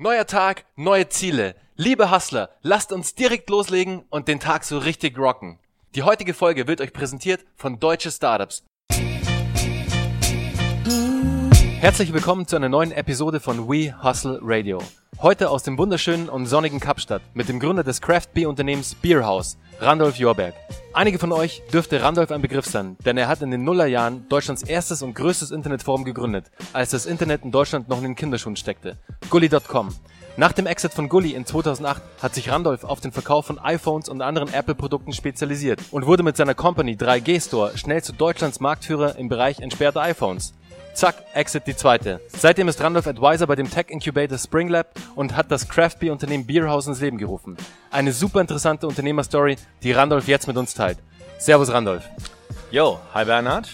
Neuer Tag, neue Ziele. Liebe Hustler, lasst uns direkt loslegen und den Tag so richtig rocken. Die heutige Folge wird euch präsentiert von Deutsche Startups. Herzlich willkommen zu einer neuen Episode von We Hustle Radio. Heute aus dem wunderschönen und sonnigen Kapstadt mit dem Gründer des Craft Beer Unternehmens Beerhouse, Randolph Jorberg. Einige von euch dürfte Randolph ein Begriff sein, denn er hat in den Nullerjahren Deutschlands erstes und größtes Internetforum gegründet, als das Internet in Deutschland noch in den Kinderschuhen steckte. Gully.com. Nach dem Exit von Gully in 2008 hat sich Randolph auf den Verkauf von iPhones und anderen Apple-Produkten spezialisiert und wurde mit seiner Company 3G Store schnell zu Deutschlands Marktführer im Bereich entsperrter iPhones. Zack, Exit die zweite. Seitdem ist Randolph Advisor bei dem Tech Incubator Spring Lab und hat das Craft Beer Unternehmen Beerhouse ins Leben gerufen. Eine super interessante Unternehmerstory, die Randolph jetzt mit uns teilt. Servus Randolph. Yo, hi Bernhard.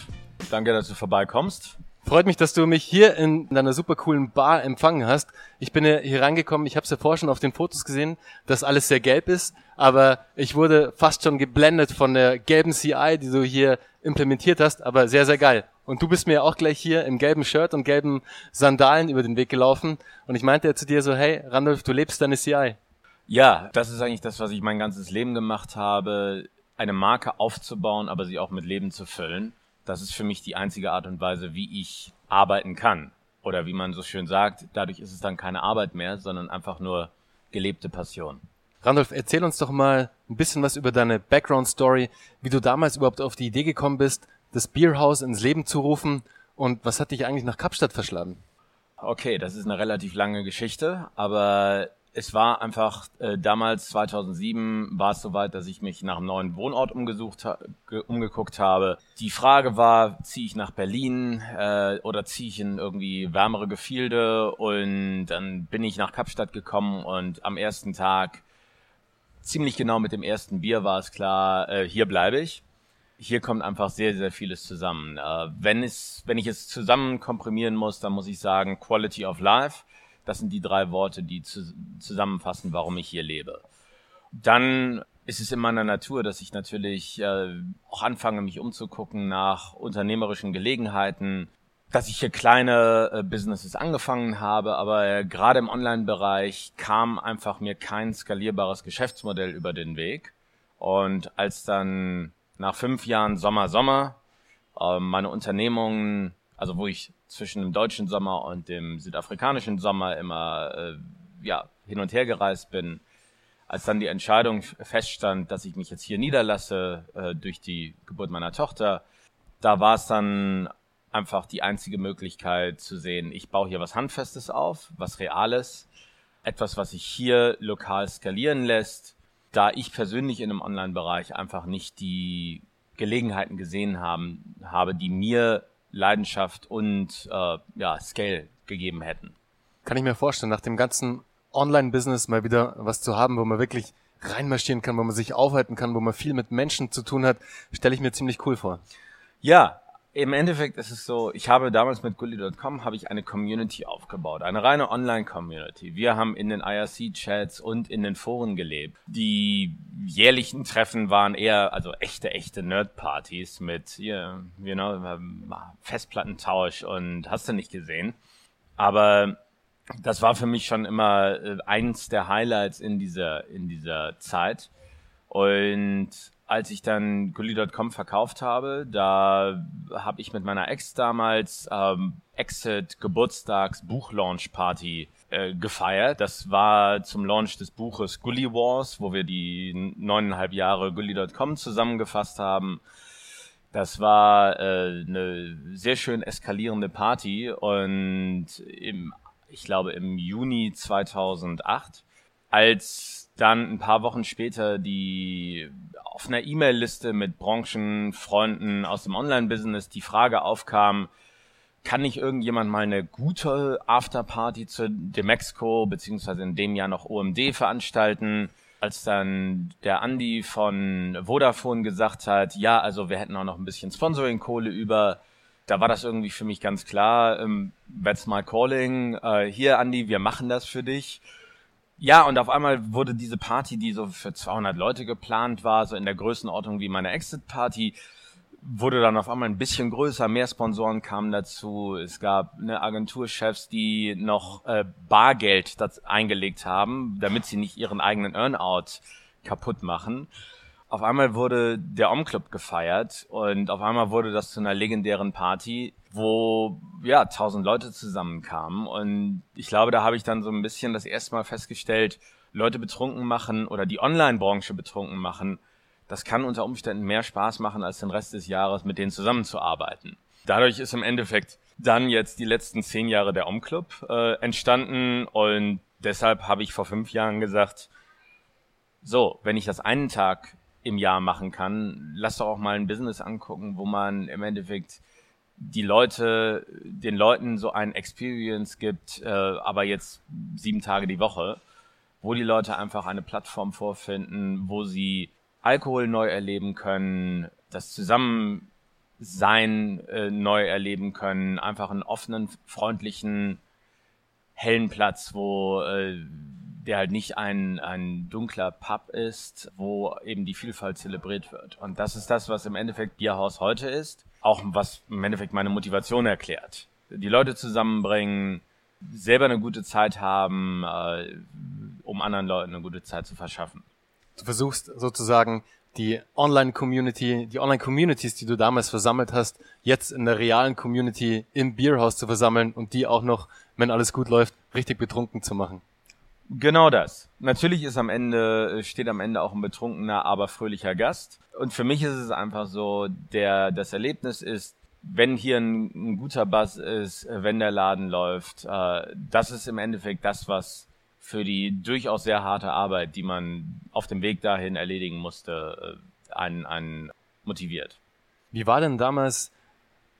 Danke, dass du vorbeikommst. Freut mich, dass du mich hier in deiner super coolen Bar empfangen hast. Ich bin hier reingekommen, ich habe es ja vorher schon auf den Fotos gesehen, dass alles sehr gelb ist, aber ich wurde fast schon geblendet von der gelben CI, die du hier implementiert hast, aber sehr, sehr geil. Und du bist mir auch gleich hier im gelben Shirt und gelben Sandalen über den Weg gelaufen und ich meinte ja zu dir so, hey Randolph, du lebst deine CI. Ja, das ist eigentlich das, was ich mein ganzes Leben gemacht habe, eine Marke aufzubauen, aber sie auch mit Leben zu füllen. Das ist für mich die einzige Art und Weise, wie ich arbeiten kann. Oder wie man so schön sagt, dadurch ist es dann keine Arbeit mehr, sondern einfach nur gelebte Passion. Randolph, erzähl uns doch mal ein bisschen was über deine Background-Story, wie du damals überhaupt auf die Idee gekommen bist, das Bierhaus ins Leben zu rufen und was hat dich eigentlich nach Kapstadt verschlagen? Okay, das ist eine relativ lange Geschichte, aber es war einfach äh, damals 2007 war es soweit, dass ich mich nach einem neuen Wohnort umgesucht ha umgeguckt habe. Die Frage war, ziehe ich nach Berlin äh, oder ziehe ich in irgendwie wärmere Gefilde? Und dann bin ich nach Kapstadt gekommen und am ersten Tag ziemlich genau mit dem ersten Bier war es klar, äh, hier bleibe ich. Hier kommt einfach sehr, sehr vieles zusammen. Äh, wenn es, wenn ich es zusammen komprimieren muss, dann muss ich sagen Quality of Life das sind die drei Worte, die zu, zusammenfassen, warum ich hier lebe. Dann ist es in meiner Natur, dass ich natürlich äh, auch anfange, mich umzugucken nach unternehmerischen Gelegenheiten, dass ich hier kleine äh, Businesses angefangen habe, aber äh, gerade im Online-Bereich kam einfach mir kein skalierbares Geschäftsmodell über den Weg. Und als dann nach fünf Jahren Sommer, Sommer äh, meine Unternehmungen also wo ich zwischen dem deutschen Sommer und dem südafrikanischen Sommer immer äh, ja, hin und her gereist bin, als dann die Entscheidung feststand, dass ich mich jetzt hier niederlasse äh, durch die Geburt meiner Tochter, da war es dann einfach die einzige Möglichkeit zu sehen, ich baue hier was Handfestes auf, was Reales, etwas, was sich hier lokal skalieren lässt, da ich persönlich in einem Online-Bereich einfach nicht die Gelegenheiten gesehen haben, habe, die mir Leidenschaft und äh, ja, Scale gegeben hätten. Kann ich mir vorstellen, nach dem ganzen Online-Business mal wieder was zu haben, wo man wirklich reinmarschieren kann, wo man sich aufhalten kann, wo man viel mit Menschen zu tun hat, stelle ich mir ziemlich cool vor. Ja, im Endeffekt ist es so, ich habe damals mit Gully.com habe ich eine Community aufgebaut, eine reine Online-Community. Wir haben in den IRC-Chats und in den Foren gelebt. Die jährlichen Treffen waren eher, also echte, echte Nerd-Partys mit, hier, you know, Festplattentausch und hast du nicht gesehen. Aber das war für mich schon immer äh, eins der Highlights in dieser, in dieser Zeit. Und als ich dann Gully.com verkauft habe, da habe ich mit meiner Ex damals ähm, Exit Geburtstags Buchlaunch Party äh, gefeiert. Das war zum Launch des Buches Gully Wars, wo wir die neuneinhalb Jahre Gully.com zusammengefasst haben. Das war äh, eine sehr schön eskalierende Party und im, ich glaube im Juni 2008, als dann ein paar Wochen später die auf einer E-Mail-Liste mit Branchenfreunden aus dem Online-Business die Frage aufkam, kann nicht irgendjemand mal eine gute Afterparty zu Demexco beziehungsweise in dem Jahr noch OMD veranstalten? Als dann der Andi von Vodafone gesagt hat, ja, also wir hätten auch noch ein bisschen Sponsoring-Kohle über, da war das irgendwie für mich ganz klar, ähm, that's my calling, äh, hier Andi, wir machen das für dich. Ja, und auf einmal wurde diese Party, die so für 200 Leute geplant war, so in der Größenordnung wie meine Exit-Party, wurde dann auf einmal ein bisschen größer, mehr Sponsoren kamen dazu. Es gab eine Agenturchefs, die noch äh, Bargeld eingelegt haben, damit sie nicht ihren eigenen Earnout kaputt machen. Auf einmal wurde der Om-Club gefeiert und auf einmal wurde das zu einer legendären Party, wo ja tausend Leute zusammenkamen und ich glaube, da habe ich dann so ein bisschen das erste Mal festgestellt, Leute betrunken machen oder die Online-Branche betrunken machen, das kann unter Umständen mehr Spaß machen, als den Rest des Jahres mit denen zusammenzuarbeiten. Dadurch ist im Endeffekt dann jetzt die letzten zehn Jahre der Om-Club äh, entstanden und deshalb habe ich vor fünf Jahren gesagt, so, wenn ich das einen Tag im Jahr machen kann, lass doch auch mal ein Business angucken, wo man im Endeffekt die Leute, den Leuten so ein Experience gibt, äh, aber jetzt sieben Tage die Woche, wo die Leute einfach eine Plattform vorfinden, wo sie Alkohol neu erleben können, das Zusammensein äh, neu erleben können, einfach einen offenen, freundlichen, hellen Platz, wo äh, der halt nicht ein, ein dunkler Pub ist, wo eben die Vielfalt zelebriert wird. Und das ist das, was im Endeffekt Bierhaus heute ist. Auch was im Endeffekt meine Motivation erklärt. Die Leute zusammenbringen, selber eine gute Zeit haben, äh, um anderen Leuten eine gute Zeit zu verschaffen. Du versuchst sozusagen die Online-Community, die Online-Communities, die du damals versammelt hast, jetzt in der realen Community im Bierhaus zu versammeln und die auch noch, wenn alles gut läuft, richtig betrunken zu machen. Genau das. Natürlich ist am Ende, steht am Ende auch ein betrunkener, aber fröhlicher Gast. Und für mich ist es einfach so, der, das Erlebnis ist, wenn hier ein, ein guter Bass ist, wenn der Laden läuft, äh, das ist im Endeffekt das, was für die durchaus sehr harte Arbeit, die man auf dem Weg dahin erledigen musste, äh, einen, einen motiviert. Wie war denn damals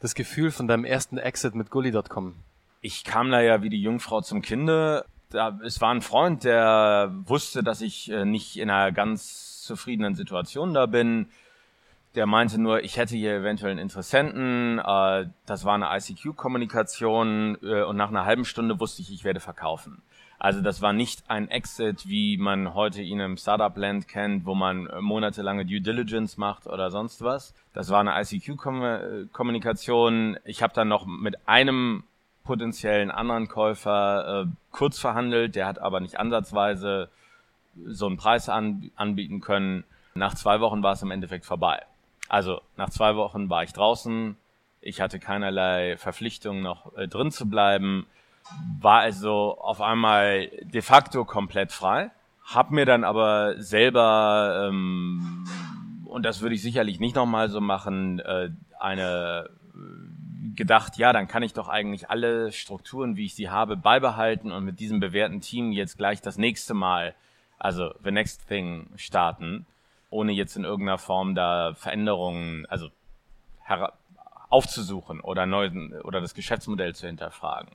das Gefühl von deinem ersten Exit mit Gully.com? Ich kam da ja wie die Jungfrau zum Kinde. Da, es war ein Freund, der wusste, dass ich äh, nicht in einer ganz zufriedenen Situation da bin. Der meinte nur, ich hätte hier eventuell einen Interessenten. Äh, das war eine ICQ-Kommunikation und nach einer halben Stunde wusste ich, ich werde verkaufen. Also das war nicht ein Exit, wie man heute ihn im Startup-Land kennt, wo man äh, monatelange Due Diligence macht oder sonst was. Das war eine ICQ-Kommunikation. Ich habe dann noch mit einem potenziellen anderen Käufer äh, kurz verhandelt, der hat aber nicht ansatzweise so einen Preis an, anbieten können. Nach zwei Wochen war es im Endeffekt vorbei. Also nach zwei Wochen war ich draußen, ich hatte keinerlei Verpflichtung noch äh, drin zu bleiben war also auf einmal de facto komplett frei, hab mir dann aber selber, ähm, und das würde ich sicherlich nicht nochmal so machen, äh, eine äh, gedacht, ja, dann kann ich doch eigentlich alle Strukturen, wie ich sie habe, beibehalten und mit diesem bewährten Team jetzt gleich das nächste Mal, also the next thing starten, ohne jetzt in irgendeiner Form da Veränderungen, also aufzusuchen oder neu, oder das Geschäftsmodell zu hinterfragen.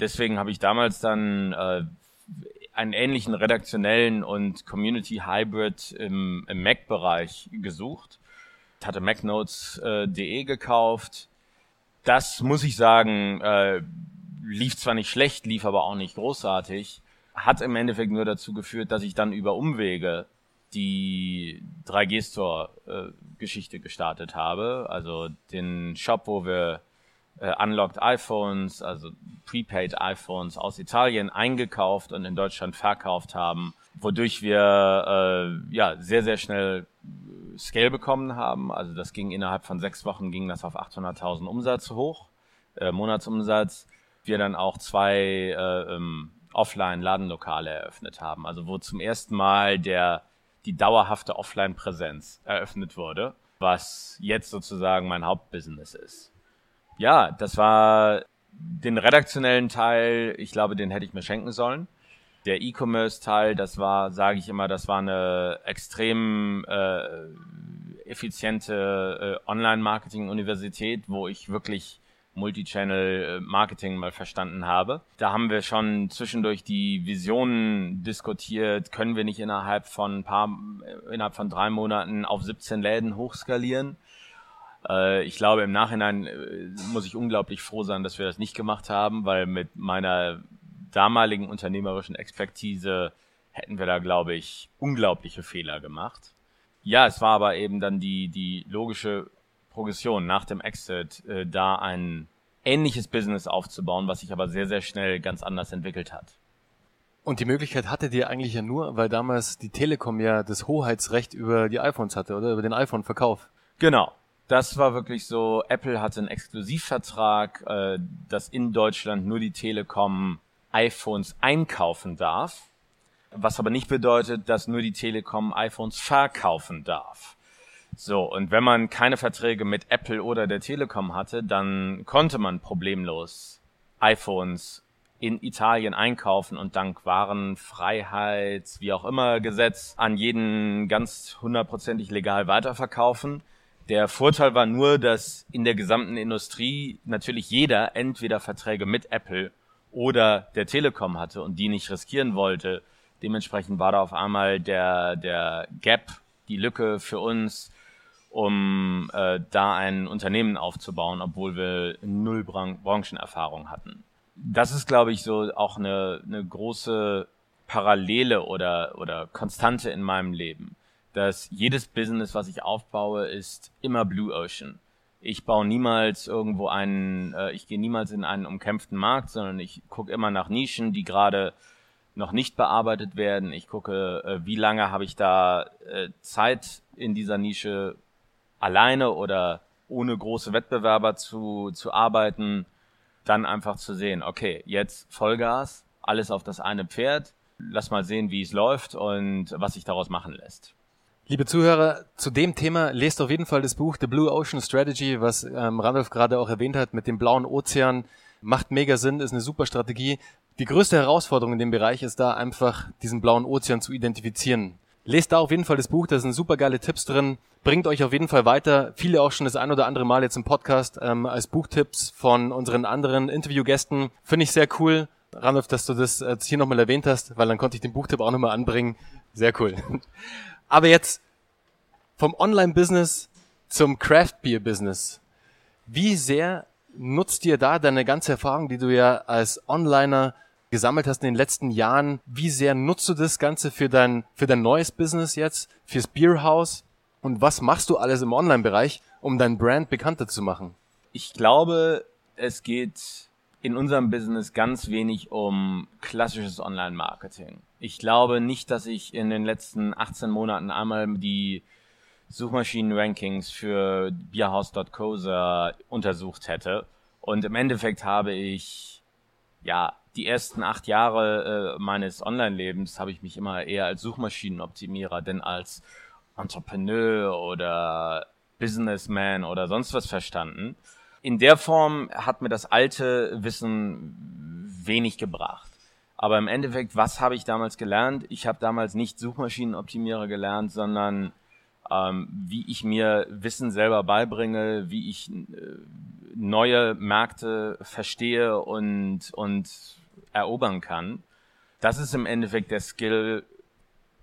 Deswegen habe ich damals dann äh, einen ähnlichen redaktionellen und Community Hybrid im, im Mac-Bereich gesucht. Ich hatte MacNotes.de äh, gekauft. Das muss ich sagen, äh, lief zwar nicht schlecht, lief aber auch nicht großartig. Hat im Endeffekt nur dazu geführt, dass ich dann über Umwege die 3G-Store-Geschichte äh, gestartet habe. Also den Shop, wo wir äh, unlocked iPhones, also prepaid iPhones aus Italien eingekauft und in Deutschland verkauft haben, wodurch wir äh, ja sehr sehr schnell Scale bekommen haben. Also das ging innerhalb von sechs Wochen ging das auf 800.000 Umsatz hoch, äh, Monatsumsatz. Wir dann auch zwei äh, ähm, Offline-Ladenlokale eröffnet haben, also wo zum ersten Mal der die dauerhafte Offline-Präsenz eröffnet wurde, was jetzt sozusagen mein Hauptbusiness ist ja, das war den redaktionellen Teil, ich glaube, den hätte ich mir schenken sollen. Der E-Commerce-Teil, das war, sage ich immer, das war eine extrem äh, effiziente äh, Online-Marketing-Universität, wo ich wirklich Multichannel-Marketing mal verstanden habe. Da haben wir schon zwischendurch die Visionen diskutiert. Können wir nicht innerhalb von ein paar, innerhalb von drei Monaten auf 17 Läden hochskalieren? Äh, ich glaube, im Nachhinein äh, muss ich unglaublich froh sein, dass wir das nicht gemacht haben, weil mit meiner damaligen unternehmerischen Expertise hätten wir da, glaube ich, unglaubliche Fehler gemacht. Ja, es war aber eben dann die, die logische Progression nach dem Exit, äh, da ein ähnliches Business aufzubauen, was sich aber sehr, sehr schnell ganz anders entwickelt hat. Und die Möglichkeit hattet ihr eigentlich ja nur, weil damals die Telekom ja das Hoheitsrecht über die iPhones hatte, oder? Über den iPhone-Verkauf. Genau. Das war wirklich so, Apple hatte einen Exklusivvertrag, äh, dass in Deutschland nur die Telekom iPhones einkaufen darf, was aber nicht bedeutet, dass nur die Telekom iPhones verkaufen darf. So, und wenn man keine Verträge mit Apple oder der Telekom hatte, dann konnte man problemlos iPhones in Italien einkaufen und dank Warenfreiheits, wie auch immer, Gesetz an jeden ganz hundertprozentig legal weiterverkaufen. Der Vorteil war nur, dass in der gesamten Industrie natürlich jeder entweder Verträge mit Apple oder der Telekom hatte und die nicht riskieren wollte. Dementsprechend war da auf einmal der, der Gap, die Lücke für uns, um äh, da ein Unternehmen aufzubauen, obwohl wir null Bran Branchenerfahrung hatten. Das ist, glaube ich, so auch eine, eine große Parallele oder, oder Konstante in meinem Leben dass jedes Business, was ich aufbaue, ist immer Blue Ocean. Ich baue niemals irgendwo einen, äh, ich gehe niemals in einen umkämpften Markt, sondern ich gucke immer nach Nischen, die gerade noch nicht bearbeitet werden. Ich gucke, äh, wie lange habe ich da äh, Zeit in dieser Nische alleine oder ohne große Wettbewerber zu, zu arbeiten. Dann einfach zu sehen, okay, jetzt Vollgas, alles auf das eine Pferd. Lass mal sehen, wie es läuft und was sich daraus machen lässt. Liebe Zuhörer, zu dem Thema lest auf jeden Fall das Buch The Blue Ocean Strategy, was ähm, Randolph gerade auch erwähnt hat mit dem blauen Ozean. Macht mega Sinn, ist eine super Strategie. Die größte Herausforderung in dem Bereich ist da einfach, diesen blauen Ozean zu identifizieren. Lest da auf jeden Fall das Buch, da sind super geile Tipps drin. Bringt euch auf jeden Fall weiter. Viele auch schon das ein oder andere Mal jetzt im Podcast ähm, als Buchtipps von unseren anderen Interviewgästen. Finde ich sehr cool. Randolph, dass du das äh, hier nochmal erwähnt hast, weil dann konnte ich den Buchtipp auch nochmal anbringen. Sehr cool. Aber jetzt vom Online-Business zum Craft-Beer-Business. Wie sehr nutzt dir da deine ganze Erfahrung, die du ja als Onliner gesammelt hast in den letzten Jahren? Wie sehr nutzt du das Ganze für dein, für dein neues Business jetzt, fürs Beerhouse? Und was machst du alles im Online-Bereich, um dein Brand bekannter zu machen? Ich glaube, es geht in unserem Business ganz wenig um klassisches Online-Marketing. Ich glaube nicht, dass ich in den letzten 18 Monaten einmal die Suchmaschinen-Rankings für Bierhaus.co untersucht hätte. Und im Endeffekt habe ich, ja, die ersten acht Jahre äh, meines Online-Lebens habe ich mich immer eher als Suchmaschinenoptimierer denn als Entrepreneur oder Businessman oder sonst was verstanden in der Form hat mir das alte Wissen wenig gebracht. Aber im Endeffekt, was habe ich damals gelernt? Ich habe damals nicht Suchmaschinenoptimierer gelernt, sondern ähm, wie ich mir Wissen selber beibringe, wie ich äh, neue Märkte verstehe und, und erobern kann. Das ist im Endeffekt der Skill,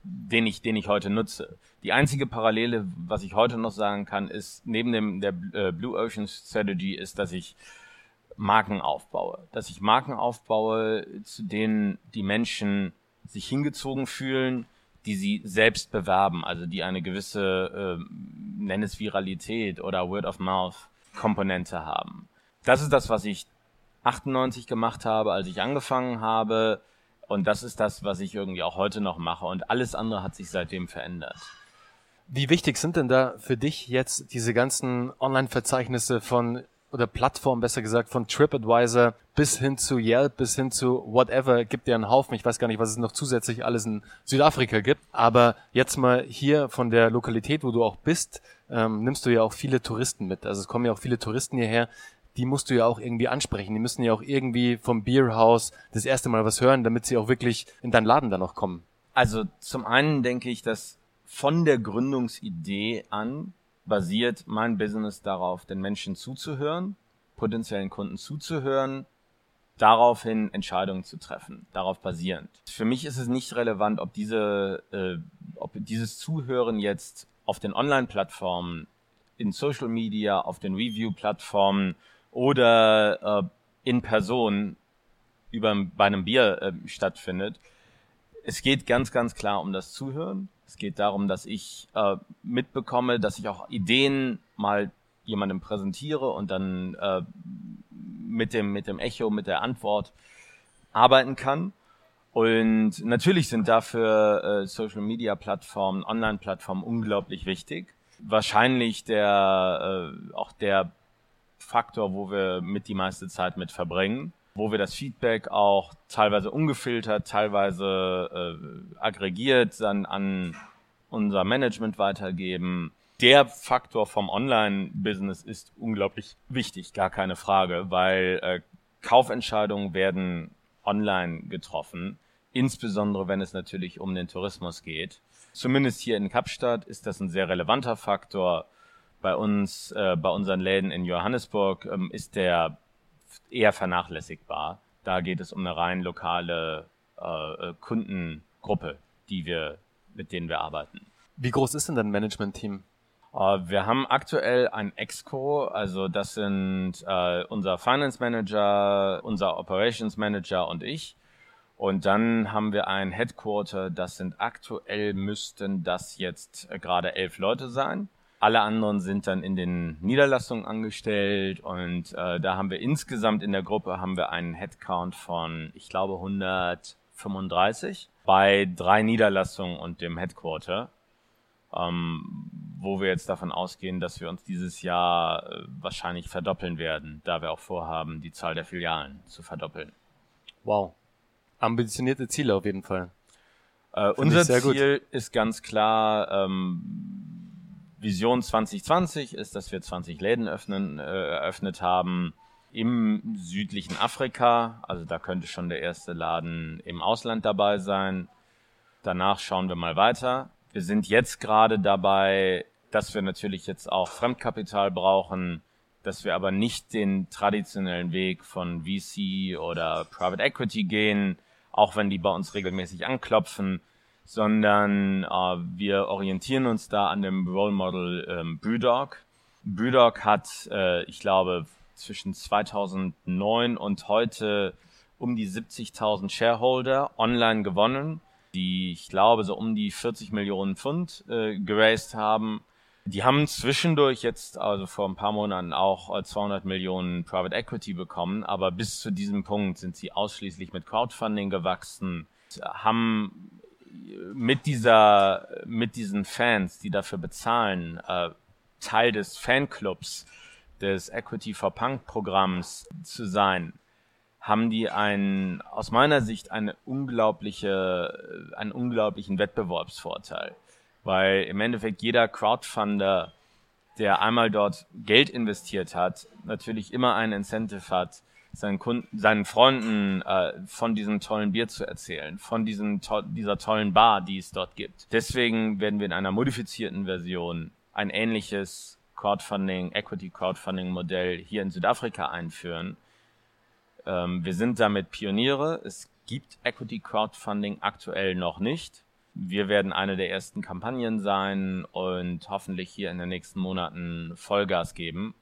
den ich, den ich heute nutze. Die einzige Parallele, was ich heute noch sagen kann, ist neben dem der äh, Blue Ocean Strategy ist, dass ich Marken aufbaue, dass ich Marken aufbaue, zu denen die Menschen sich hingezogen fühlen, die sie selbst bewerben, also die eine gewisse, äh, nenn es Viralität oder Word of Mouth Komponente haben. Das ist das, was ich 98 gemacht habe, als ich angefangen habe und das ist das, was ich irgendwie auch heute noch mache. Und alles andere hat sich seitdem verändert. Wie wichtig sind denn da für dich jetzt diese ganzen Online-Verzeichnisse von oder Plattformen, besser gesagt, von TripAdvisor bis hin zu Yelp, bis hin zu whatever, gibt ja einen Haufen. Ich weiß gar nicht, was es noch zusätzlich alles in Südafrika gibt. Aber jetzt mal hier von der Lokalität, wo du auch bist, ähm, nimmst du ja auch viele Touristen mit. Also es kommen ja auch viele Touristen hierher die musst du ja auch irgendwie ansprechen. Die müssen ja auch irgendwie vom Bierhaus das erste Mal was hören, damit sie auch wirklich in deinen Laden dann noch kommen. Also zum einen denke ich, dass von der Gründungsidee an basiert mein Business darauf, den Menschen zuzuhören, potenziellen Kunden zuzuhören, daraufhin Entscheidungen zu treffen, darauf basierend. Für mich ist es nicht relevant, ob diese, äh, ob dieses Zuhören jetzt auf den Online-Plattformen, in Social Media, auf den Review-Plattformen oder äh, in Person über bei einem Bier äh, stattfindet. Es geht ganz, ganz klar um das Zuhören. Es geht darum, dass ich äh, mitbekomme, dass ich auch Ideen mal jemandem präsentiere und dann äh, mit dem mit dem Echo, mit der Antwort arbeiten kann. Und natürlich sind dafür äh, Social Media Plattformen, Online Plattformen unglaublich wichtig. Wahrscheinlich der äh, auch der Faktor, wo wir mit die meiste Zeit mit verbringen, wo wir das Feedback auch teilweise ungefiltert, teilweise äh, aggregiert dann an unser Management weitergeben. Der Faktor vom Online-Business ist unglaublich wichtig, gar keine Frage, weil äh, Kaufentscheidungen werden online getroffen, insbesondere wenn es natürlich um den Tourismus geht. Zumindest hier in Kapstadt ist das ein sehr relevanter Faktor. Bei uns, äh, bei unseren Läden in Johannesburg ähm, ist der eher vernachlässigbar. Da geht es um eine rein lokale äh, äh Kundengruppe, die wir, mit denen wir arbeiten. Wie groß ist denn dein Management-Team? Uh, wir haben aktuell ein Exco, also das sind uh, unser Finance Manager, unser Operations Manager und ich. Und dann haben wir ein Headquarter, das sind aktuell müssten das jetzt äh, gerade elf Leute sein. Alle anderen sind dann in den Niederlassungen angestellt und äh, da haben wir insgesamt in der Gruppe haben wir einen Headcount von, ich glaube, 135 bei drei Niederlassungen und dem Headquarter ähm, wo wir jetzt davon ausgehen, dass wir uns dieses Jahr äh, wahrscheinlich verdoppeln werden, da wir auch vorhaben, die Zahl der Filialen zu verdoppeln. Wow. Ambitionierte Ziele auf jeden Fall. Äh, unser Ziel gut. ist ganz klar, ähm, Vision 2020 ist, dass wir 20 Läden öffnen, äh, eröffnet haben im südlichen Afrika. Also da könnte schon der erste Laden im Ausland dabei sein. Danach schauen wir mal weiter. Wir sind jetzt gerade dabei, dass wir natürlich jetzt auch Fremdkapital brauchen, dass wir aber nicht den traditionellen Weg von VC oder Private Equity gehen, auch wenn die bei uns regelmäßig anklopfen, sondern äh, wir orientieren uns da an dem Role Model ähm, Brewdog. Brewdog hat, äh, ich glaube, zwischen 2009 und heute um die 70.000 Shareholder online gewonnen die, ich glaube, so um die 40 Millionen Pfund äh, geraced haben. Die haben zwischendurch jetzt, also vor ein paar Monaten auch 200 äh, Millionen Private Equity bekommen, aber bis zu diesem Punkt sind sie ausschließlich mit Crowdfunding gewachsen, haben mit dieser, mit diesen Fans, die dafür bezahlen, äh, Teil des Fanclubs des Equity for Punk Programms zu sein haben die einen, aus meiner Sicht eine unglaubliche, einen unglaublichen Wettbewerbsvorteil. Weil im Endeffekt jeder Crowdfunder, der einmal dort Geld investiert hat, natürlich immer ein Incentive hat, seinen Kunden, seinen Freunden äh, von diesem tollen Bier zu erzählen, von diesem to dieser tollen Bar, die es dort gibt. Deswegen werden wir in einer modifizierten Version ein ähnliches Crowdfunding, Equity Crowdfunding Modell hier in Südafrika einführen, ähm, wir sind damit Pioniere. Es gibt Equity Crowdfunding aktuell noch nicht. Wir werden eine der ersten Kampagnen sein und hoffentlich hier in den nächsten Monaten Vollgas geben,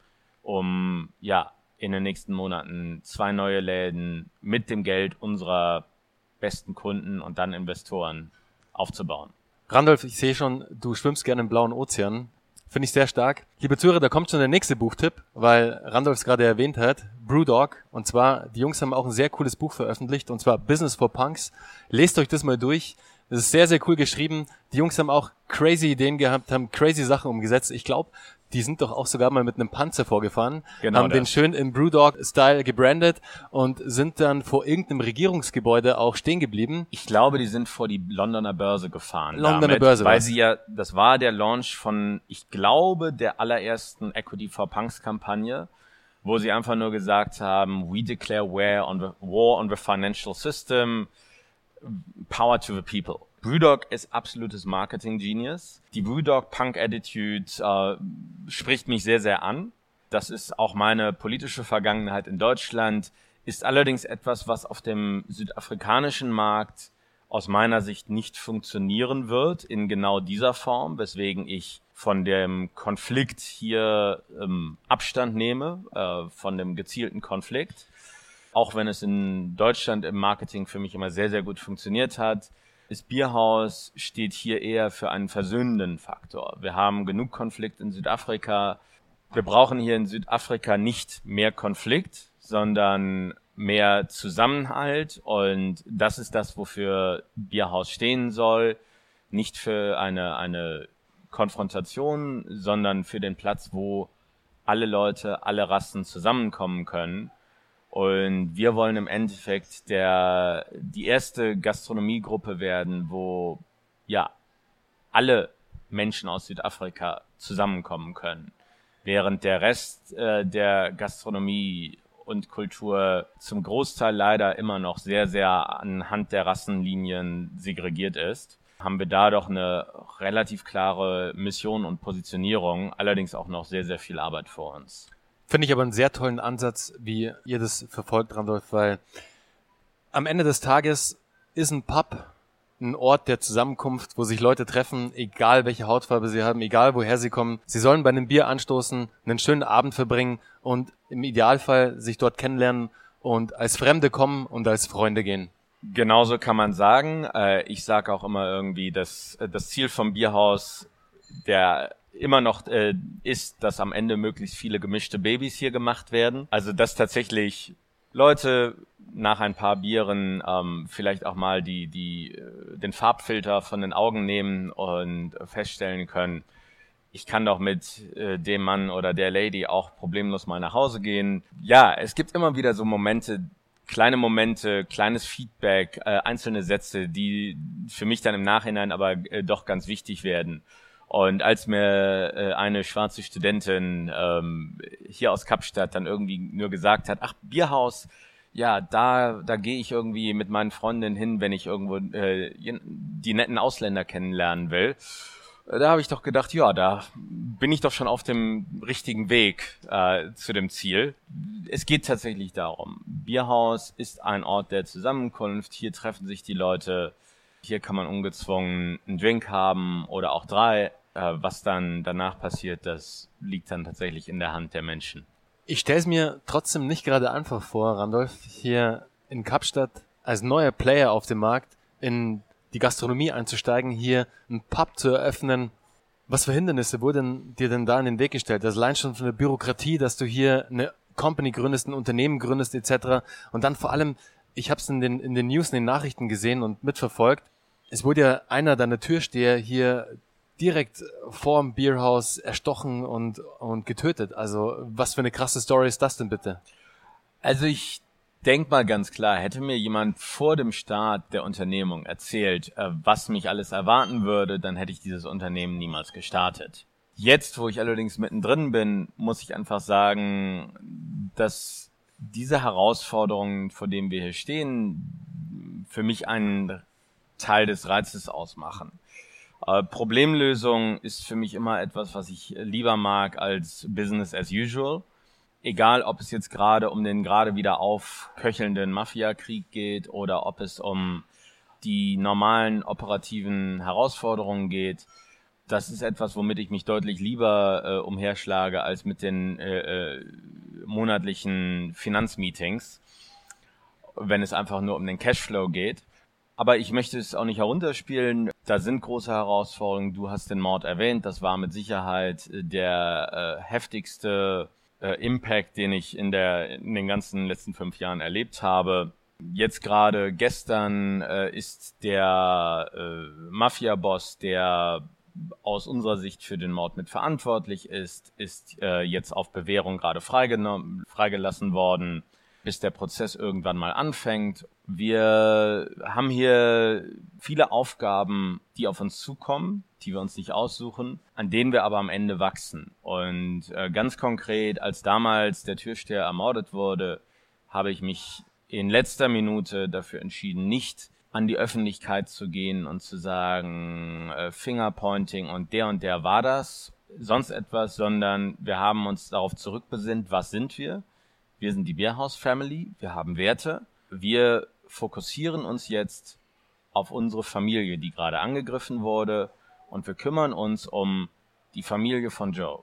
um ja in den nächsten Monaten zwei neue Läden mit dem Geld unserer besten Kunden und dann Investoren aufzubauen. Randolph, ich sehe schon, du schwimmst gerne im blauen Ozean. Finde ich sehr stark. Liebe Zuhörer, da kommt schon der nächste Buchtipp, weil Randolph es gerade erwähnt hat. Brewdog. Und zwar, die Jungs haben auch ein sehr cooles Buch veröffentlicht, und zwar Business for Punks. Lest euch das mal durch. Das ist sehr, sehr cool geschrieben. Die Jungs haben auch crazy Ideen gehabt, haben crazy Sachen umgesetzt. Ich glaube, die sind doch auch sogar mal mit einem Panzer vorgefahren, genau haben das. den schön im Brewdog-Style gebrandet und sind dann vor irgendeinem Regierungsgebäude auch stehen geblieben. Ich glaube, die sind vor die Londoner Börse gefahren. Londoner damit, Börse. Weil was? sie ja, das war der Launch von, ich glaube, der allerersten Equity for Punks Kampagne, wo sie einfach nur gesagt haben, we declare war on the, war on the financial system, power to the people. Brewdog ist absolutes Marketing-Genius. Die Brewdog-Punk-Attitude äh, spricht mich sehr, sehr an. Das ist auch meine politische Vergangenheit in Deutschland, ist allerdings etwas, was auf dem südafrikanischen Markt aus meiner Sicht nicht funktionieren wird in genau dieser Form, weswegen ich von dem Konflikt hier ähm, Abstand nehme, äh, von dem gezielten Konflikt. Auch wenn es in Deutschland im Marketing für mich immer sehr, sehr gut funktioniert hat, das Bierhaus steht hier eher für einen versöhnenden Faktor. Wir haben genug Konflikt in Südafrika. wir brauchen hier in Südafrika nicht mehr Konflikt, sondern mehr Zusammenhalt und das ist das, wofür Bierhaus stehen soll. Nicht für eine, eine Konfrontation, sondern für den Platz, wo alle Leute, alle Rassen zusammenkommen können. Und wir wollen im Endeffekt der, die erste Gastronomiegruppe werden, wo, ja, alle Menschen aus Südafrika zusammenkommen können. Während der Rest äh, der Gastronomie und Kultur zum Großteil leider immer noch sehr, sehr anhand der Rassenlinien segregiert ist, haben wir da doch eine relativ klare Mission und Positionierung, allerdings auch noch sehr, sehr viel Arbeit vor uns. Finde ich aber einen sehr tollen Ansatz, wie ihr das verfolgt, Randolph, weil am Ende des Tages ist ein Pub ein Ort der Zusammenkunft, wo sich Leute treffen, egal welche Hautfarbe sie haben, egal woher sie kommen. Sie sollen bei einem Bier anstoßen, einen schönen Abend verbringen und im Idealfall sich dort kennenlernen und als Fremde kommen und als Freunde gehen. Genauso kann man sagen. Äh, ich sage auch immer irgendwie, dass äh, das Ziel vom Bierhaus der immer noch äh, ist, dass am Ende möglichst viele gemischte Babys hier gemacht werden. Also dass tatsächlich Leute nach ein paar Bieren ähm, vielleicht auch mal die, die, äh, den Farbfilter von den Augen nehmen und feststellen können, ich kann doch mit äh, dem Mann oder der Lady auch problemlos mal nach Hause gehen. Ja, es gibt immer wieder so Momente, kleine Momente, kleines Feedback, äh, einzelne Sätze, die für mich dann im Nachhinein aber äh, doch ganz wichtig werden. Und als mir äh, eine schwarze Studentin ähm, hier aus Kapstadt dann irgendwie nur gesagt hat, ach, Bierhaus, ja, da, da gehe ich irgendwie mit meinen Freundinnen hin, wenn ich irgendwo äh, die netten Ausländer kennenlernen will. Da habe ich doch gedacht, ja, da bin ich doch schon auf dem richtigen Weg äh, zu dem Ziel. Es geht tatsächlich darum. Bierhaus ist ein Ort der Zusammenkunft. Hier treffen sich die Leute. Hier kann man ungezwungen einen Drink haben oder auch drei. Äh, was dann danach passiert, das liegt dann tatsächlich in der Hand der Menschen. Ich stelle es mir trotzdem nicht gerade einfach vor, Randolph, hier in Kapstadt als neuer Player auf dem Markt in die Gastronomie einzusteigen, hier einen Pub zu eröffnen. Was für Hindernisse wurden dir denn da in den Weg gestellt? Das allein schon von der Bürokratie, dass du hier eine Company gründest, ein Unternehmen gründest etc. Und dann vor allem, ich habe es in den, in den News, in den Nachrichten gesehen und mitverfolgt, es wurde ja einer deiner Türsteher hier direkt vorm Bierhaus erstochen und, und getötet. Also was für eine krasse Story ist das denn bitte? Also ich denk mal ganz klar, hätte mir jemand vor dem Start der Unternehmung erzählt, äh, was mich alles erwarten würde, dann hätte ich dieses Unternehmen niemals gestartet. Jetzt, wo ich allerdings mittendrin bin, muss ich einfach sagen, dass diese Herausforderungen, vor denen wir hier stehen, für mich einen Teil des Reizes ausmachen. Äh, Problemlösung ist für mich immer etwas, was ich lieber mag als Business as usual. Egal, ob es jetzt gerade um den gerade wieder aufköchelnden Mafiakrieg geht oder ob es um die normalen operativen Herausforderungen geht. Das ist etwas, womit ich mich deutlich lieber äh, umherschlage als mit den äh, äh, monatlichen Finanzmeetings, wenn es einfach nur um den Cashflow geht. Aber ich möchte es auch nicht herunterspielen. Da sind große Herausforderungen. Du hast den Mord erwähnt. Das war mit Sicherheit äh, der äh, heftigste äh, Impact, den ich in, der, in den ganzen letzten fünf Jahren erlebt habe. Jetzt gerade gestern äh, ist der äh, Mafia-Boss, der aus unserer Sicht für den Mord mit verantwortlich ist, ist äh, jetzt auf Bewährung gerade freigelassen worden bis der Prozess irgendwann mal anfängt. Wir haben hier viele Aufgaben, die auf uns zukommen, die wir uns nicht aussuchen, an denen wir aber am Ende wachsen. Und äh, ganz konkret, als damals der Türsteher ermordet wurde, habe ich mich in letzter Minute dafür entschieden, nicht an die Öffentlichkeit zu gehen und zu sagen, äh, Fingerpointing und der und der war das, sonst etwas, sondern wir haben uns darauf zurückbesinnt, was sind wir? Wir sind die Bärhaus Family, wir haben Werte. Wir fokussieren uns jetzt auf unsere Familie, die gerade angegriffen wurde und wir kümmern uns um die Familie von Joe.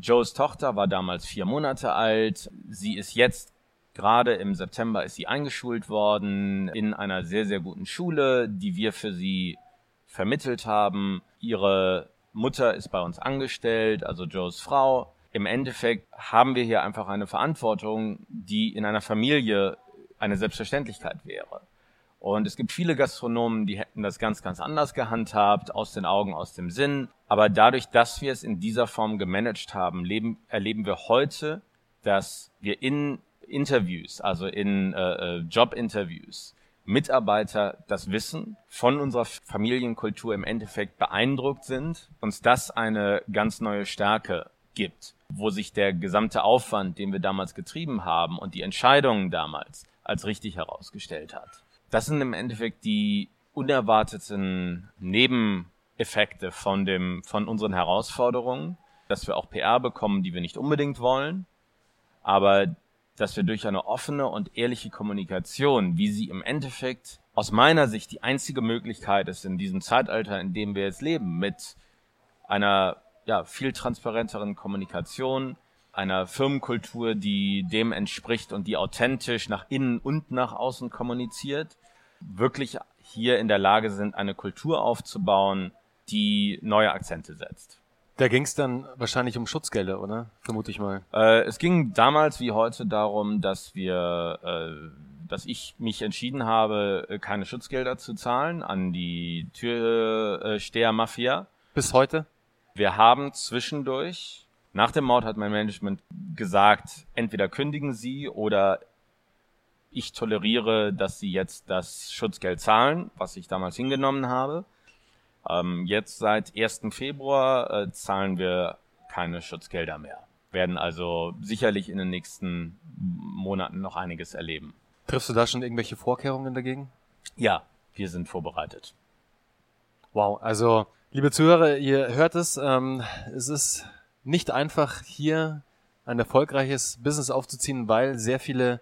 Joes Tochter war damals vier Monate alt. Sie ist jetzt gerade im September ist sie eingeschult worden in einer sehr, sehr guten Schule, die wir für sie vermittelt haben. Ihre Mutter ist bei uns angestellt, also Joes Frau. Im Endeffekt haben wir hier einfach eine Verantwortung, die in einer Familie eine Selbstverständlichkeit wäre. Und es gibt viele Gastronomen, die hätten das ganz, ganz anders gehandhabt, aus den Augen, aus dem Sinn. Aber dadurch, dass wir es in dieser Form gemanagt haben, leben, erleben wir heute, dass wir in Interviews, also in äh, äh Jobinterviews, Mitarbeiter das Wissen von unserer Familienkultur im Endeffekt beeindruckt sind, uns das eine ganz neue Stärke gibt, wo sich der gesamte Aufwand, den wir damals getrieben haben und die Entscheidungen damals als richtig herausgestellt hat. Das sind im Endeffekt die unerwarteten Nebeneffekte von dem, von unseren Herausforderungen, dass wir auch PR bekommen, die wir nicht unbedingt wollen, aber dass wir durch eine offene und ehrliche Kommunikation, wie sie im Endeffekt aus meiner Sicht die einzige Möglichkeit ist in diesem Zeitalter, in dem wir jetzt leben, mit einer ja, viel transparenteren Kommunikation, einer Firmenkultur, die dem entspricht und die authentisch nach innen und nach außen kommuniziert, wirklich hier in der Lage sind, eine Kultur aufzubauen, die neue Akzente setzt. Da ging es dann wahrscheinlich um Schutzgelder, oder? Vermute ich mal. Äh, es ging damals wie heute darum, dass wir, äh, dass ich mich entschieden habe, äh, keine Schutzgelder zu zahlen an die Türsteher-Mafia. Bis heute? Wir haben zwischendurch nach dem Mord hat mein Management gesagt, entweder kündigen Sie oder ich toleriere, dass Sie jetzt das Schutzgeld zahlen, was ich damals hingenommen habe. Ähm, jetzt seit 1. Februar äh, zahlen wir keine Schutzgelder mehr. Werden also sicherlich in den nächsten Monaten noch einiges erleben. Triffst du da schon irgendwelche Vorkehrungen dagegen? Ja, wir sind vorbereitet. Wow, also liebe Zuhörer, ihr hört es, ähm, es ist nicht einfach, hier ein erfolgreiches Business aufzuziehen, weil sehr viele,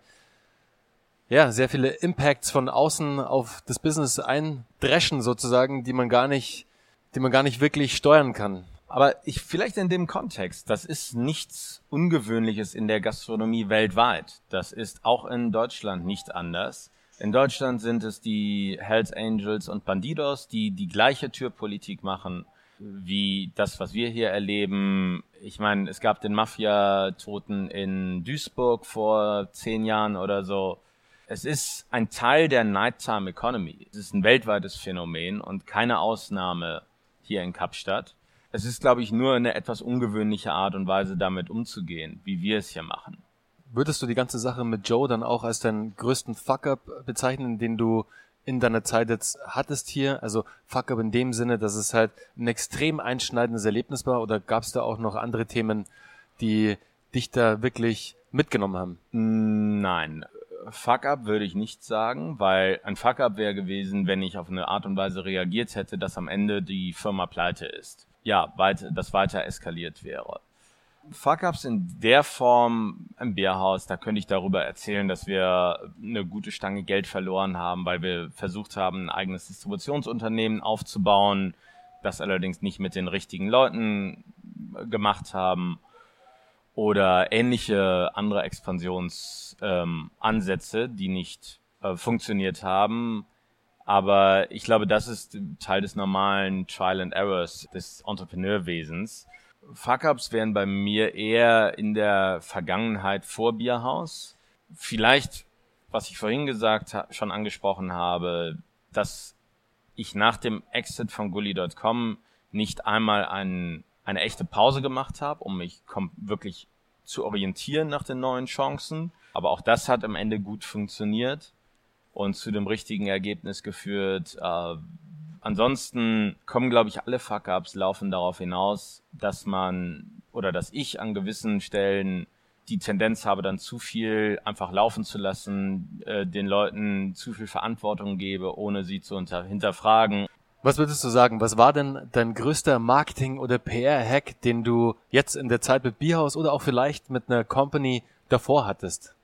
ja, sehr viele Impacts von außen auf das Business eindreschen sozusagen, die man gar nicht, die man gar nicht wirklich steuern kann. Aber ich vielleicht in dem Kontext, das ist nichts Ungewöhnliches in der Gastronomie weltweit. Das ist auch in Deutschland nicht anders. In Deutschland sind es die Hells Angels und Bandidos, die die gleiche Türpolitik machen wie das, was wir hier erleben. Ich meine, es gab den Mafia-Toten in Duisburg vor zehn Jahren oder so. Es ist ein Teil der Nighttime Economy. Es ist ein weltweites Phänomen und keine Ausnahme hier in Kapstadt. Es ist, glaube ich, nur eine etwas ungewöhnliche Art und Weise, damit umzugehen, wie wir es hier machen. Würdest du die ganze Sache mit Joe dann auch als deinen größten Fuck-up bezeichnen, den du in deiner Zeit jetzt hattest hier? Also Fuck up in dem Sinne, dass es halt ein extrem einschneidendes Erlebnis war oder gab es da auch noch andere Themen, die dich da wirklich mitgenommen haben? Nein. Fuck up würde ich nicht sagen, weil ein Fuck up wäre gewesen, wenn ich auf eine Art und Weise reagiert hätte, dass am Ende die Firma pleite ist. Ja, weit, das weiter eskaliert wäre. Fuck-ups in der Form im Bärhaus, da könnte ich darüber erzählen, dass wir eine gute Stange Geld verloren haben, weil wir versucht haben, ein eigenes Distributionsunternehmen aufzubauen, das allerdings nicht mit den richtigen Leuten gemacht haben oder ähnliche andere Expansionsansätze, ähm, die nicht äh, funktioniert haben. Aber ich glaube, das ist Teil des normalen Trial and Errors des Entrepreneurwesens Fuck-ups wären bei mir eher in der Vergangenheit vor Bierhaus. Vielleicht, was ich vorhin gesagt ha schon angesprochen habe, dass ich nach dem Exit von Gully.com nicht einmal ein, eine echte Pause gemacht habe, um mich wirklich zu orientieren nach den neuen Chancen. Aber auch das hat am Ende gut funktioniert und zu dem richtigen Ergebnis geführt, äh, Ansonsten kommen, glaube ich, alle Fuck-ups laufen darauf hinaus, dass man oder dass ich an gewissen Stellen die Tendenz habe, dann zu viel einfach laufen zu lassen, äh, den Leuten zu viel Verantwortung gebe, ohne sie zu hinterfragen. Was würdest du sagen? Was war denn dein größter Marketing- oder PR-Hack, den du jetzt in der Zeit mit Bierhaus oder auch vielleicht mit einer Company davor hattest?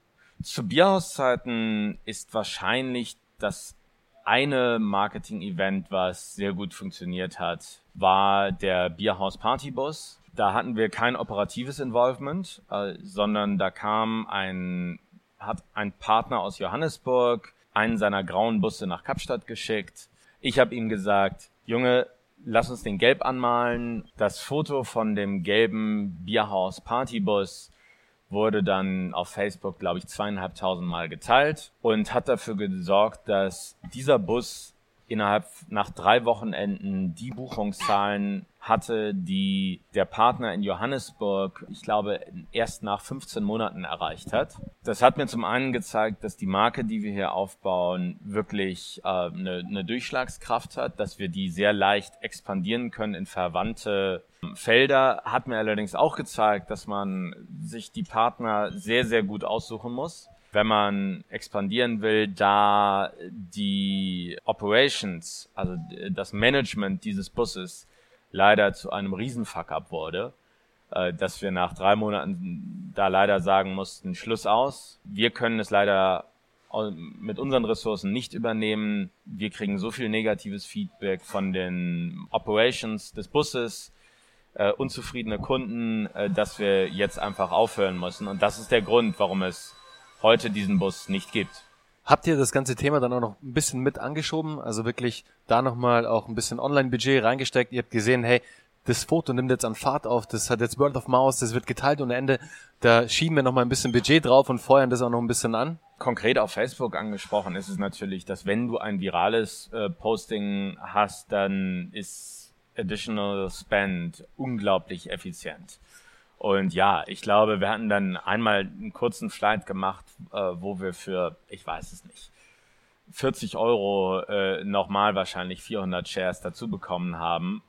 Zu Bierhauszeiten ist wahrscheinlich das eine Marketing-Event, was sehr gut funktioniert hat, war der Bierhaus Partybus. Da hatten wir kein operatives Involvement, äh, sondern da kam ein, hat ein Partner aus Johannesburg einen seiner grauen Busse nach Kapstadt geschickt. Ich habe ihm gesagt, Junge, lass uns den gelb anmalen. Das Foto von dem gelben Bierhaus Partybus wurde dann auf Facebook, glaube ich, zweieinhalbtausend Mal geteilt und hat dafür gesorgt, dass dieser Bus innerhalb nach drei Wochenenden die Buchungszahlen hatte, die der Partner in Johannesburg, ich glaube, erst nach 15 Monaten erreicht hat. Das hat mir zum einen gezeigt, dass die Marke, die wir hier aufbauen, wirklich äh, eine, eine Durchschlagskraft hat, dass wir die sehr leicht expandieren können in verwandte Felder. Hat mir allerdings auch gezeigt, dass man sich die Partner sehr, sehr gut aussuchen muss wenn man expandieren will, da die Operations, also das Management dieses Busses leider zu einem Riesenfuck-up wurde, äh, dass wir nach drei Monaten da leider sagen mussten, Schluss aus. Wir können es leider mit unseren Ressourcen nicht übernehmen. Wir kriegen so viel negatives Feedback von den Operations des Busses, äh, unzufriedene Kunden, äh, dass wir jetzt einfach aufhören müssen. Und das ist der Grund, warum es heute diesen Bus nicht gibt. Habt ihr das ganze Thema dann auch noch ein bisschen mit angeschoben? Also wirklich da nochmal auch ein bisschen Online-Budget reingesteckt. Ihr habt gesehen, hey, das Foto nimmt jetzt an Fahrt auf, das hat jetzt World of Mouse, das wird geteilt ohne Ende. Da schieben wir nochmal ein bisschen Budget drauf und feuern das auch noch ein bisschen an. Konkret auf Facebook angesprochen ist es natürlich, dass wenn du ein virales äh, Posting hast, dann ist Additional Spend unglaublich effizient. Und ja, ich glaube, wir hatten dann einmal einen kurzen Flight gemacht, äh, wo wir für, ich weiß es nicht, 40 Euro äh, nochmal wahrscheinlich 400 Shares dazu bekommen haben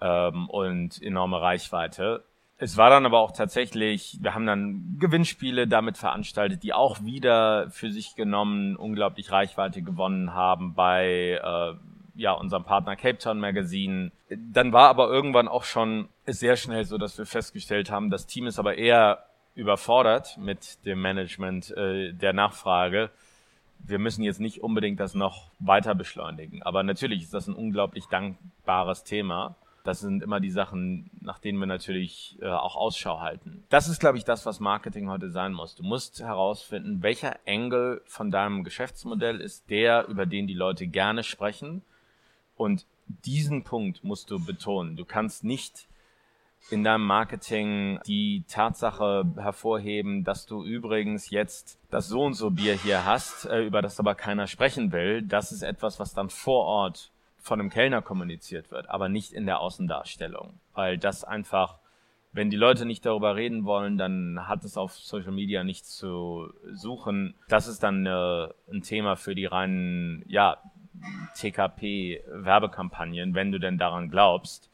ähm, und enorme Reichweite. Es war dann aber auch tatsächlich, wir haben dann Gewinnspiele damit veranstaltet, die auch wieder für sich genommen unglaublich Reichweite gewonnen haben bei äh, ja, unserem Partner Cape Town Magazine. Dann war aber irgendwann auch schon sehr schnell so, dass wir festgestellt haben, das Team ist aber eher überfordert mit dem Management äh, der Nachfrage. Wir müssen jetzt nicht unbedingt das noch weiter beschleunigen. Aber natürlich ist das ein unglaublich dankbares Thema. Das sind immer die Sachen, nach denen wir natürlich äh, auch Ausschau halten. Das ist, glaube ich, das, was Marketing heute sein muss. Du musst herausfinden, welcher Angle von deinem Geschäftsmodell ist der, über den die Leute gerne sprechen und diesen Punkt musst du betonen. Du kannst nicht in deinem Marketing die Tatsache hervorheben, dass du übrigens jetzt das so und so Bier hier hast, äh, über das aber keiner sprechen will. Das ist etwas, was dann vor Ort von einem Kellner kommuniziert wird, aber nicht in der Außendarstellung, weil das einfach wenn die Leute nicht darüber reden wollen, dann hat es auf Social Media nichts zu suchen. Das ist dann äh, ein Thema für die reinen, ja, TKP-Werbekampagnen, wenn du denn daran glaubst.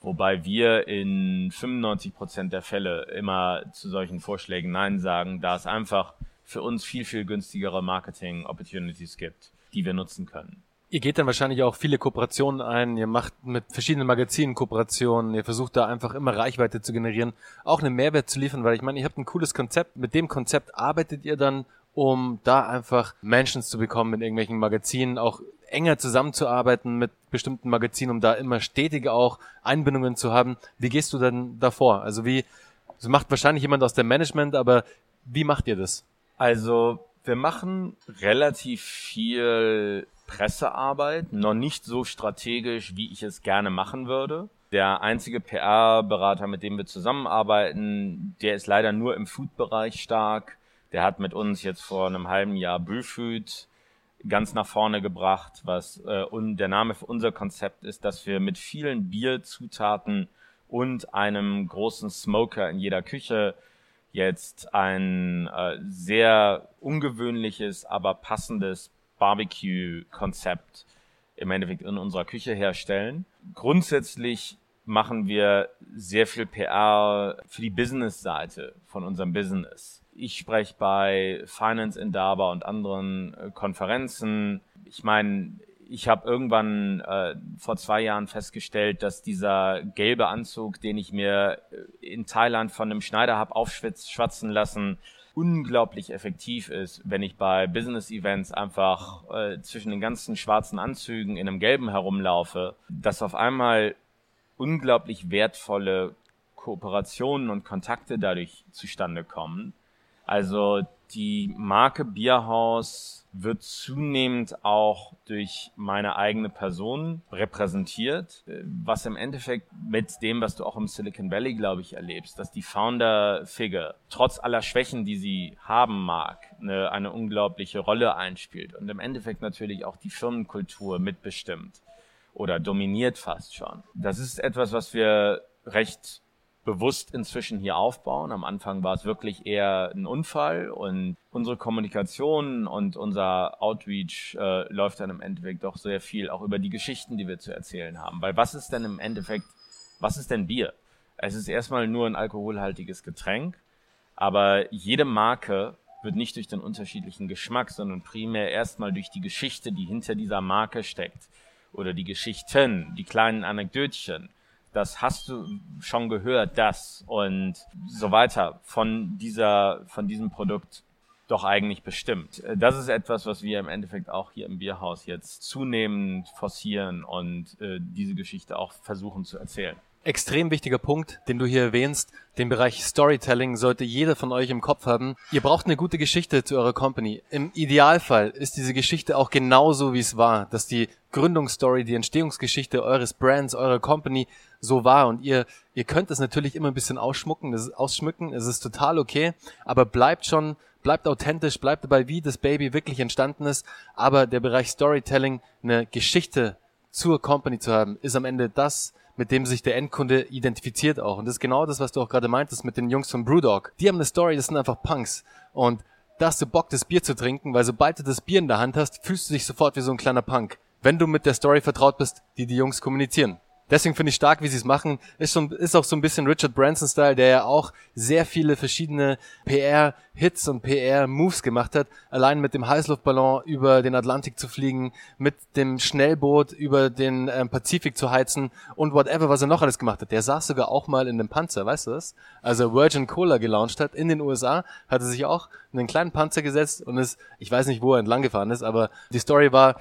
Wobei wir in 95 Prozent der Fälle immer zu solchen Vorschlägen Nein sagen, da es einfach für uns viel, viel günstigere Marketing-Opportunities gibt, die wir nutzen können. Ihr geht dann wahrscheinlich auch viele Kooperationen ein, ihr macht mit verschiedenen Magazinen Kooperationen, ihr versucht da einfach immer Reichweite zu generieren, auch einen Mehrwert zu liefern, weil ich meine, ihr habt ein cooles Konzept, mit dem Konzept arbeitet ihr dann um da einfach Mentions zu bekommen in irgendwelchen Magazinen, auch enger zusammenzuarbeiten mit bestimmten Magazinen, um da immer stetige auch Einbindungen zu haben. Wie gehst du denn davor? Also wie, das macht wahrscheinlich jemand aus dem Management, aber wie macht ihr das? Also wir machen relativ viel Pressearbeit, noch nicht so strategisch, wie ich es gerne machen würde. Der einzige PR-Berater, mit dem wir zusammenarbeiten, der ist leider nur im Food-Bereich stark der hat mit uns jetzt vor einem halben Jahr Brewfood ganz nach vorne gebracht, was äh, und der Name für unser Konzept ist, dass wir mit vielen Bierzutaten und einem großen Smoker in jeder Küche jetzt ein äh, sehr ungewöhnliches, aber passendes Barbecue-Konzept im Endeffekt in unserer Küche herstellen. Grundsätzlich machen wir sehr viel PR für die Business-Seite von unserem Business. Ich spreche bei Finance in Daba und anderen äh, Konferenzen. Ich meine, ich habe irgendwann äh, vor zwei Jahren festgestellt, dass dieser gelbe Anzug, den ich mir äh, in Thailand von einem Schneider habe aufschwatzen lassen, unglaublich effektiv ist, wenn ich bei Business-Events einfach äh, zwischen den ganzen schwarzen Anzügen in einem gelben herumlaufe, dass auf einmal unglaublich wertvolle Kooperationen und Kontakte dadurch zustande kommen Also die Marke Bierhaus wird zunehmend auch durch meine eigene Person repräsentiert, was im Endeffekt mit dem, was du auch im Silicon Valley, glaube ich, erlebst, dass die Founder-Figure trotz aller Schwächen, die sie haben mag, eine, eine unglaubliche Rolle einspielt und im Endeffekt natürlich auch die Firmenkultur mitbestimmt oder dominiert fast schon. Das ist etwas, was wir recht bewusst inzwischen hier aufbauen. Am Anfang war es wirklich eher ein Unfall und unsere Kommunikation und unser Outreach äh, läuft dann im Endeffekt doch sehr viel auch über die Geschichten, die wir zu erzählen haben. Weil was ist denn im Endeffekt, was ist denn Bier? Es ist erstmal nur ein alkoholhaltiges Getränk, aber jede Marke wird nicht durch den unterschiedlichen Geschmack, sondern primär erstmal durch die Geschichte, die hinter dieser Marke steckt oder die Geschichten, die kleinen Anekdötchen das hast du schon gehört, das und so weiter von dieser, von diesem Produkt doch eigentlich bestimmt. Das ist etwas, was wir im Endeffekt auch hier im Bierhaus jetzt zunehmend forcieren und äh, diese Geschichte auch versuchen zu erzählen extrem wichtiger Punkt, den du hier erwähnst. Den Bereich Storytelling sollte jeder von euch im Kopf haben. Ihr braucht eine gute Geschichte zu eurer Company. Im Idealfall ist diese Geschichte auch genauso, wie es war, dass die Gründungsstory, die Entstehungsgeschichte eures Brands, eurer Company so war. Und ihr, ihr könnt es natürlich immer ein bisschen ausschmucken, das ist, ausschmücken. Es ist total okay, aber bleibt schon bleibt authentisch, bleibt dabei, wie das Baby wirklich entstanden ist. Aber der Bereich Storytelling, eine Geschichte zur Company zu haben, ist am Ende das, mit dem sich der Endkunde identifiziert auch. Und das ist genau das, was du auch gerade meintest mit den Jungs von Brewdog. Die haben eine Story, das sind einfach Punks. Und da hast du Bock, das Bier zu trinken, weil sobald du das Bier in der Hand hast, fühlst du dich sofort wie so ein kleiner Punk. Wenn du mit der Story vertraut bist, die die Jungs kommunizieren. Deswegen finde ich stark, wie sie es machen. Ist, schon, ist auch so ein bisschen Richard Branson-Style, der ja auch sehr viele verschiedene PR-Hits und PR-Moves gemacht hat. Allein mit dem Heißluftballon über den Atlantik zu fliegen, mit dem Schnellboot über den ähm, Pazifik zu heizen und whatever, was er noch alles gemacht hat. Der saß sogar auch mal in einem Panzer, weißt du das? Also Virgin Cola gelauncht hat in den USA, hat er sich auch in einen kleinen Panzer gesetzt und ist, ich weiß nicht, wo er entlang gefahren ist, aber die Story war,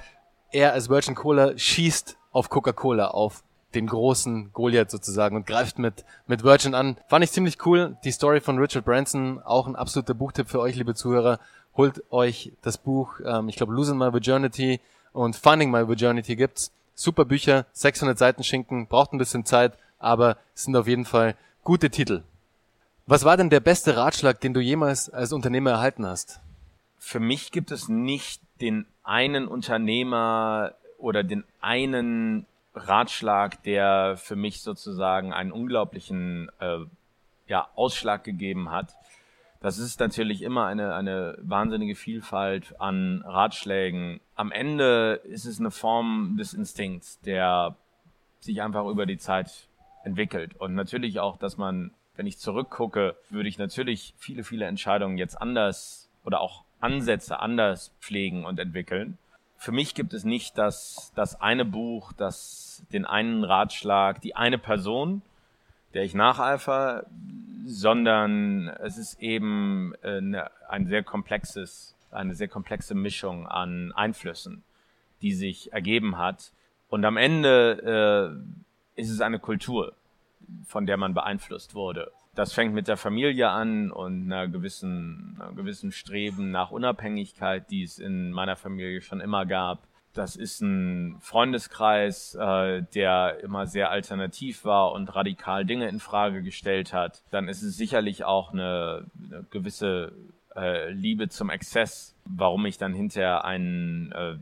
er als Virgin Cola schießt auf Coca-Cola auf den großen Goliath sozusagen und greift mit, mit Virgin an. Fand ich ziemlich cool. Die Story von Richard Branson, auch ein absoluter Buchtipp für euch, liebe Zuhörer. Holt euch das Buch, ähm, ich glaube Losing My Virginity und Finding My Virginity gibt's. Super Bücher, 600 Seiten Schinken, braucht ein bisschen Zeit, aber sind auf jeden Fall gute Titel. Was war denn der beste Ratschlag, den du jemals als Unternehmer erhalten hast? Für mich gibt es nicht den einen Unternehmer oder den einen Ratschlag, der für mich sozusagen einen unglaublichen äh, ja, Ausschlag gegeben hat. Das ist natürlich immer eine, eine wahnsinnige Vielfalt an Ratschlägen. Am Ende ist es eine Form des Instinkts, der sich einfach über die Zeit entwickelt. Und natürlich auch, dass man, wenn ich zurückgucke, würde ich natürlich viele, viele Entscheidungen jetzt anders oder auch Ansätze anders pflegen und entwickeln für mich gibt es nicht das, das eine Buch, das, den einen Ratschlag, die eine Person, der ich nacheifer, sondern es ist eben eine, ein sehr komplexes, eine sehr komplexe Mischung an Einflüssen, die sich ergeben hat. Und am Ende äh, ist es eine Kultur, von der man beeinflusst wurde das fängt mit der Familie an und einer gewissen, einer gewissen Streben nach Unabhängigkeit, die es in meiner Familie schon immer gab. Das ist ein Freundeskreis, äh, der immer sehr alternativ war und radikal Dinge in Frage gestellt hat. Dann ist es sicherlich auch eine, eine gewisse äh, Liebe zum Exzess, warum ich dann hinterher einen äh,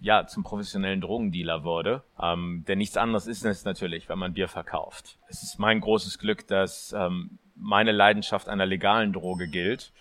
ja, zum professionellen Drogendealer wurde. Ähm, denn nichts anderes ist es natürlich, wenn man Bier verkauft. Es ist mein großes Glück, dass ähm, meine Leidenschaft einer legalen Droge gilt.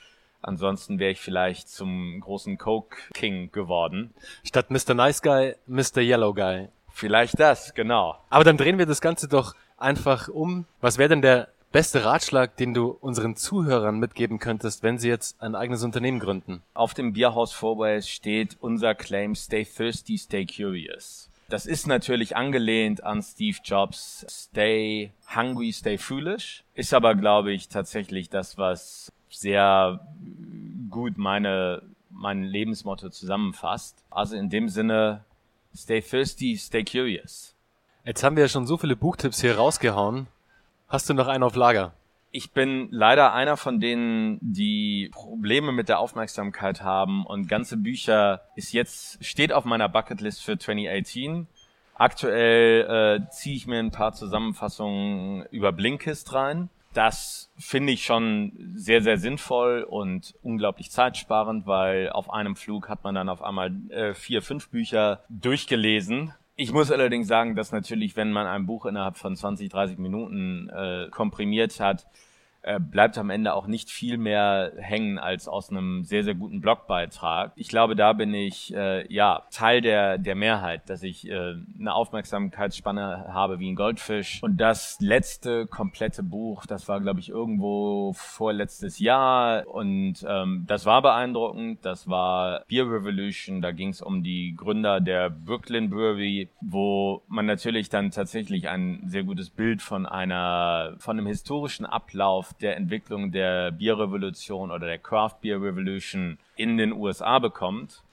Ansonsten wäre ich vielleicht zum großen Coke King geworden. Statt Mr. Nice Guy, Mr. Yellow Guy. Vielleicht das, genau. Aber dann drehen wir das Ganze doch einfach um. Was wäre denn der beste Ratschlag, den du unseren Zuhörern mitgeben könntest, wenn sie jetzt ein eigenes Unternehmen gründen? Auf dem Bierhaus Fourways steht unser Claim Stay Thirsty, Stay Curious. Das ist natürlich angelehnt an Steve Jobs Stay Hungry, Stay Foolish. Ist aber, glaube ich, tatsächlich das, was sehr gut meine, mein Lebensmotto zusammenfasst. Also in dem Sinne, Stay Thirsty, Stay Curious. Jetzt haben wir ja schon so viele Buchtipps hier rausgehauen. Hast du noch einen auf Lager? Ich bin leider einer von denen, die Probleme mit der Aufmerksamkeit haben und ganze Bücher ist jetzt, steht auf meiner Bucketlist für 2018. Aktuell äh, ziehe ich mir ein paar Zusammenfassungen über Blinkist rein. Das finde ich schon sehr, sehr sinnvoll und unglaublich zeitsparend, weil auf einem Flug hat man dann auf einmal äh, vier, fünf Bücher durchgelesen ich muss allerdings sagen, dass natürlich, wenn man ein Buch innerhalb von 20, 30 Minuten äh, komprimiert hat, äh, bleibt am Ende auch nicht viel mehr hängen als aus einem sehr, sehr guten Blogbeitrag. Ich glaube, da bin ich äh, ja Teil der, der Mehrheit, dass ich äh, eine Aufmerksamkeitsspanne habe wie ein Goldfisch. Und das letzte komplette Buch, das war, glaube ich, irgendwo vorletztes Jahr und ähm, das war beeindruckend. Das war Beer Revolution, da ging es um die Gründer der Brooklyn Brewery, wo man natürlich dann tatsächlich ein sehr gutes Bild von einer, von einem historischen Ablauf der Entwicklung der Bierrevolution oder der Craft Beer Revolution in den USA bekommt.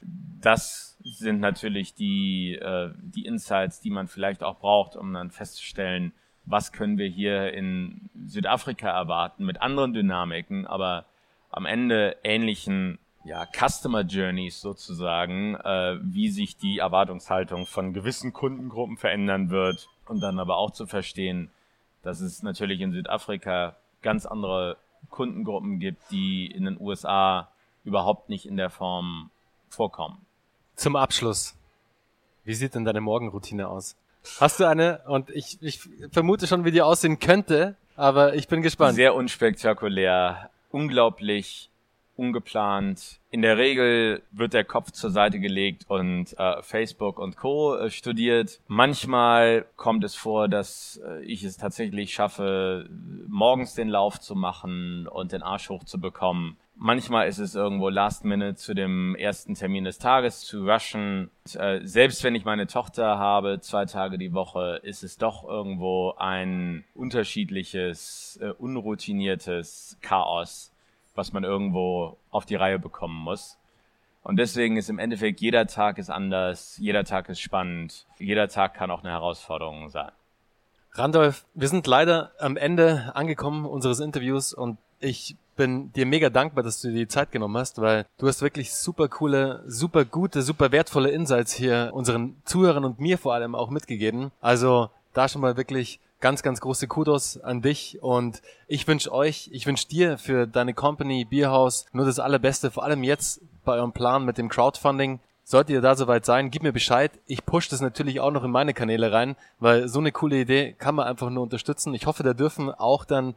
Das sind natürlich die, äh, die Insights, die man vielleicht auch braucht, um dann festzustellen, was können wir hier in Südafrika erwarten mit anderen Dynamiken, aber am Ende ähnlichen ja, Customer Journeys sozusagen, äh, wie sich die Erwartungshaltung von gewissen Kundengruppen verändern wird und dann aber auch zu verstehen, dass es natürlich in Südafrika ganz andere Kundengruppen gibt, die in den USA überhaupt nicht in der Form vorkommen. Zum Abschluss. Wie sieht denn deine Morgenroutine aus? Hast du eine? Und ich, ich vermute schon, wie die aussehen könnte, aber ich bin gespannt. Sehr unspektakulär, unglaublich ungeplant. In der Regel wird der Kopf zur Seite gelegt und äh, Facebook und Co. Äh, studiert. Manchmal kommt es vor, dass äh, ich es tatsächlich schaffe, morgens den Lauf zu machen und den Arsch hochzubekommen. Manchmal ist es irgendwo Last Minute zu dem ersten Termin des Tages zu rushen. Und, äh, selbst wenn ich meine Tochter habe, zwei Tage die Woche, ist es doch irgendwo ein unterschiedliches, äh, unroutiniertes Chaos was man irgendwo auf die Reihe bekommen muss. Und deswegen ist im Endeffekt jeder Tag ist anders, jeder Tag ist spannend, jeder Tag kann auch eine Herausforderung sein. Randolph, wir sind leider am Ende angekommen unseres Interviews und ich bin dir mega dankbar, dass du dir die Zeit genommen hast, weil du hast wirklich super coole, super gute, super wertvolle Insights hier unseren Zuhörern und mir vor allem auch mitgegeben. Also da schon mal wirklich ganz, ganz große Kudos an dich und ich wünsche euch, ich wünsche dir für deine Company Bierhaus nur das Allerbeste, vor allem jetzt bei eurem Plan mit dem Crowdfunding. Solltet ihr da soweit sein, gib mir Bescheid. Ich push das natürlich auch noch in meine Kanäle rein, weil so eine coole Idee kann man einfach nur unterstützen. Ich hoffe, da dürfen auch dann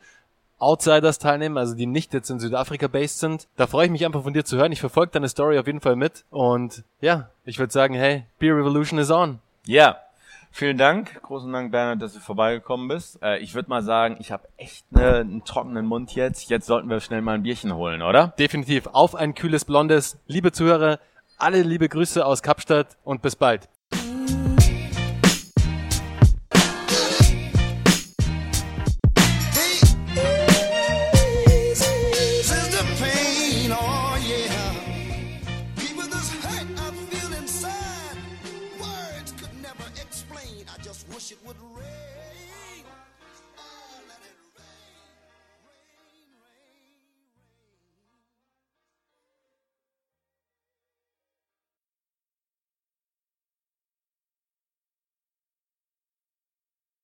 Outsiders teilnehmen, also die nicht jetzt in Südafrika based sind. Da freue ich mich einfach von dir zu hören. Ich verfolge deine Story auf jeden Fall mit. Und ja, ich würde sagen, hey, Beer Revolution is on. Ja, Vielen Dank, großen Dank, Bernhard, dass du vorbeigekommen bist. Äh, ich würde mal sagen, ich habe echt ne, einen trockenen Mund jetzt. Jetzt sollten wir schnell mal ein Bierchen holen, oder? Definitiv. Auf ein kühles Blondes. Liebe Zuhörer, alle liebe Grüße aus Kapstadt und bis bald.